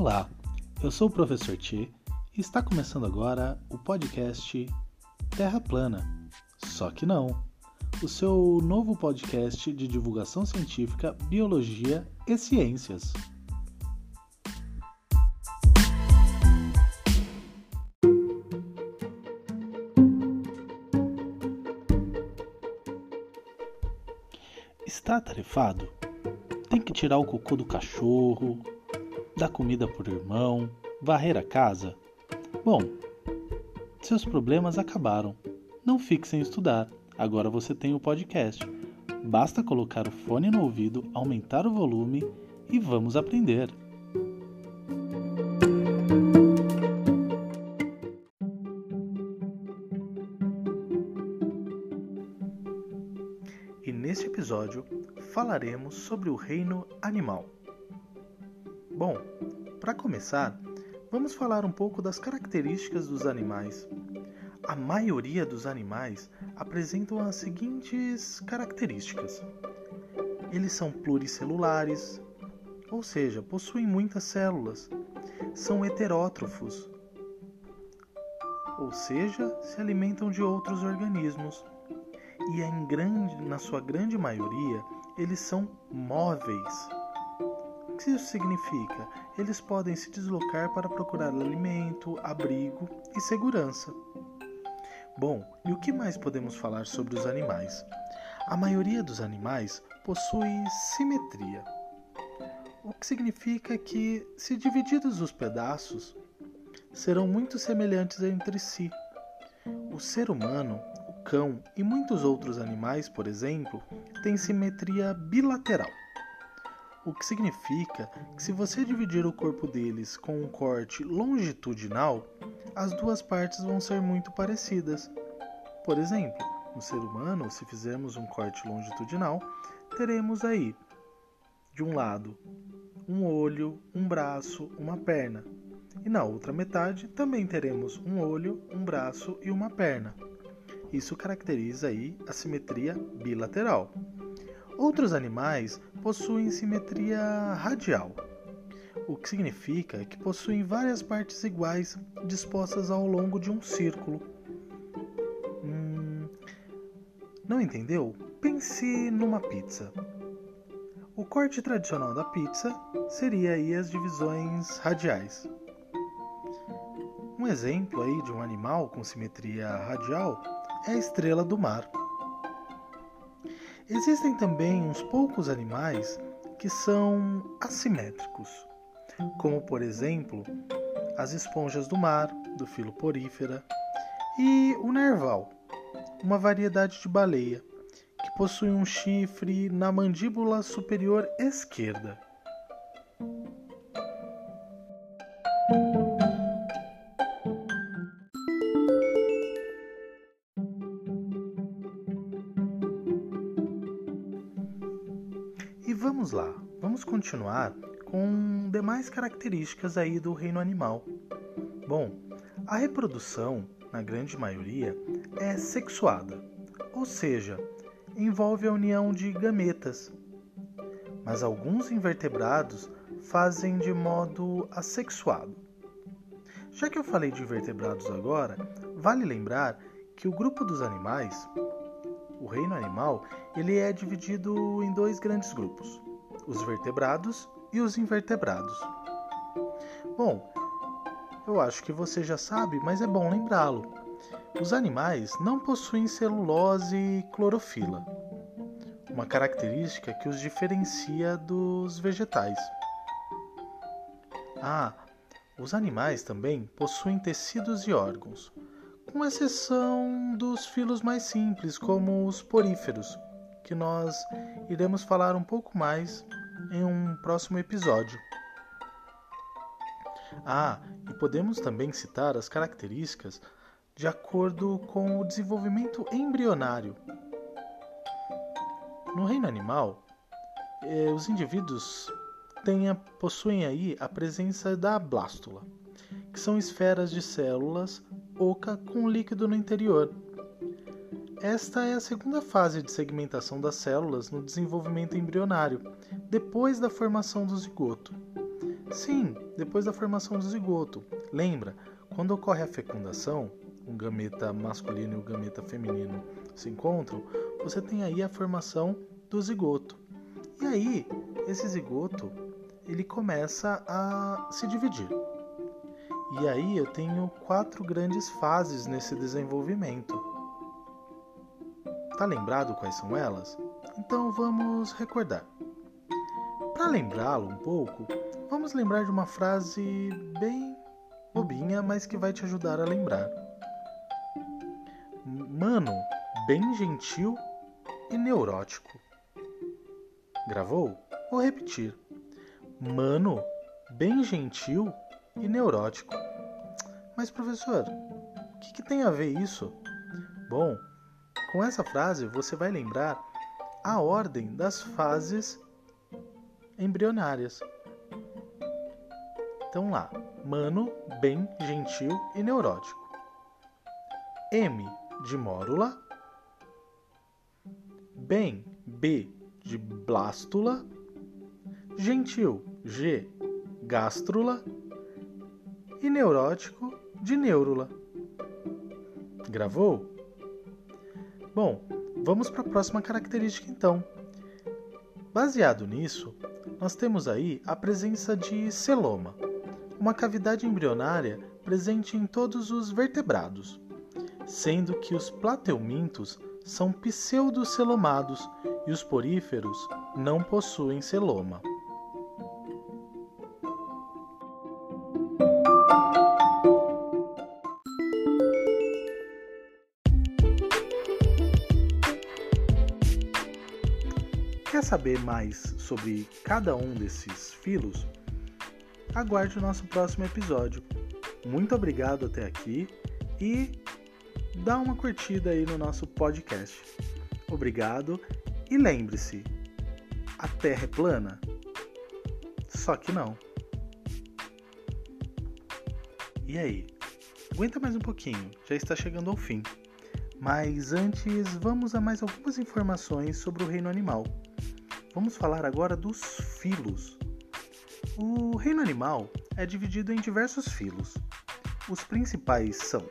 Olá, eu sou o professor Tchê e está começando agora o podcast Terra Plana. Só que não. O seu novo podcast de divulgação científica, biologia e ciências. Está atarefado? Tem que tirar o cocô do cachorro, dar comida por irmão, varrer a casa? Bom, seus problemas acabaram. Não fique sem estudar. Agora você tem o podcast. Basta colocar o fone no ouvido, aumentar o volume e vamos aprender. E neste episódio falaremos sobre o reino animal. Bom, para começar, vamos falar um pouco das características dos animais. A maioria dos animais apresentam as seguintes características: eles são pluricelulares, ou seja, possuem muitas células, são heterótrofos, ou seja, se alimentam de outros organismos, e em grande, na sua grande maioria, eles são móveis que isso significa? Eles podem se deslocar para procurar alimento, abrigo e segurança. Bom, e o que mais podemos falar sobre os animais? A maioria dos animais possui simetria, o que significa que, se divididos os pedaços, serão muito semelhantes entre si. O ser humano, o cão e muitos outros animais, por exemplo, têm simetria bilateral o que significa que se você dividir o corpo deles com um corte longitudinal, as duas partes vão ser muito parecidas. Por exemplo, no ser humano, se fizermos um corte longitudinal, teremos aí, de um lado, um olho, um braço, uma perna. E na outra metade também teremos um olho, um braço e uma perna. Isso caracteriza aí a simetria bilateral. Outros animais possuem simetria radial, o que significa que possuem várias partes iguais dispostas ao longo de um círculo. Hum, não entendeu? Pense numa pizza. O corte tradicional da pizza seria aí as divisões radiais. Um exemplo aí de um animal com simetria radial é a estrela do mar. Existem também uns poucos animais que são assimétricos, como por exemplo as esponjas do mar, do filo porífera, e o narval, uma variedade de baleia que possui um chifre na mandíbula superior esquerda. Continuar com demais características aí do reino animal. Bom, a reprodução, na grande maioria, é sexuada, ou seja, envolve a união de gametas. Mas alguns invertebrados fazem de modo assexuado. Já que eu falei de invertebrados agora, vale lembrar que o grupo dos animais, o reino animal, ele é dividido em dois grandes grupos os vertebrados e os invertebrados. Bom, eu acho que você já sabe, mas é bom lembrá-lo. Os animais não possuem celulose e clorofila, uma característica que os diferencia dos vegetais. Ah, os animais também possuem tecidos e órgãos, com exceção dos filos mais simples, como os poríferos, que nós iremos falar um pouco mais em um próximo episódio. Ah, e podemos também citar as características de acordo com o desenvolvimento embrionário. No reino animal, eh, os indivíduos têm, possuem aí a presença da blástula, que são esferas de células oca com líquido no interior. Esta é a segunda fase de segmentação das células no desenvolvimento embrionário depois da formação do zigoto. Sim, depois da formação do zigoto. Lembra, quando ocorre a fecundação, um gameta masculino e o um gameta feminino se encontram, você tem aí a formação do zigoto. E aí, esse zigoto, ele começa a se dividir. E aí eu tenho quatro grandes fases nesse desenvolvimento. Tá lembrado quais são elas? Então vamos recordar. Para lembrá-lo um pouco, vamos lembrar de uma frase bem bobinha, mas que vai te ajudar a lembrar. Mano, bem gentil e neurótico. Gravou? Vou repetir. Mano, bem gentil e neurótico. Mas, professor, o que, que tem a ver isso? Bom, com essa frase você vai lembrar a ordem das fases embrionárias. Então lá, mano, bem, gentil e neurótico. M de mórula, bem, B de blástula, gentil, G, gástrula e neurótico de neurula. Gravou? Bom, vamos para a próxima característica então. Baseado nisso, nós temos aí a presença de celoma, uma cavidade embrionária presente em todos os vertebrados sendo que os plateumintos são pseudocelomados e os poríferos não possuem celoma. Quer saber mais sobre cada um desses filos? Aguarde o nosso próximo episódio. Muito obrigado até aqui e dá uma curtida aí no nosso podcast. Obrigado e lembre-se: a Terra é plana? Só que não. E aí? Aguenta mais um pouquinho, já está chegando ao fim. Mas antes, vamos a mais algumas informações sobre o reino animal. Vamos falar agora dos filos. O reino animal é dividido em diversos filos. Os principais são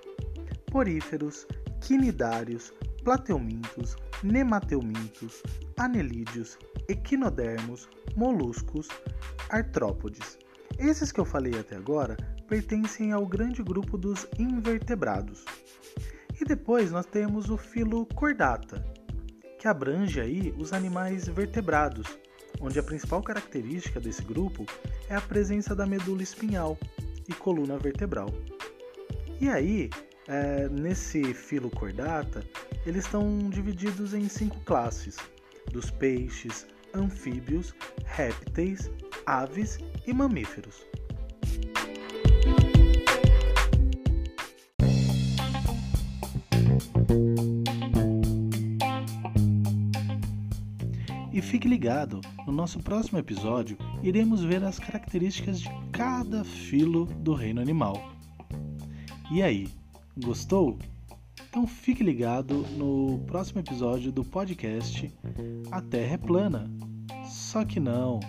poríferos, quinidários, plateumintos, nemateumintos, anelídeos, equinodermos, moluscos, artrópodes. Esses que eu falei até agora pertencem ao grande grupo dos invertebrados. E depois nós temos o filo Chordata, que abrange aí os animais vertebrados, onde a principal característica desse grupo é a presença da medula espinhal e coluna vertebral. E aí, é, nesse filo cordata, eles estão divididos em cinco classes: dos peixes, anfíbios, répteis, aves e mamíferos. E fique ligado, no nosso próximo episódio iremos ver as características de cada filo do reino animal. E aí, Gostou? Então fique ligado no próximo episódio do podcast A Terra é Plana. Só que não.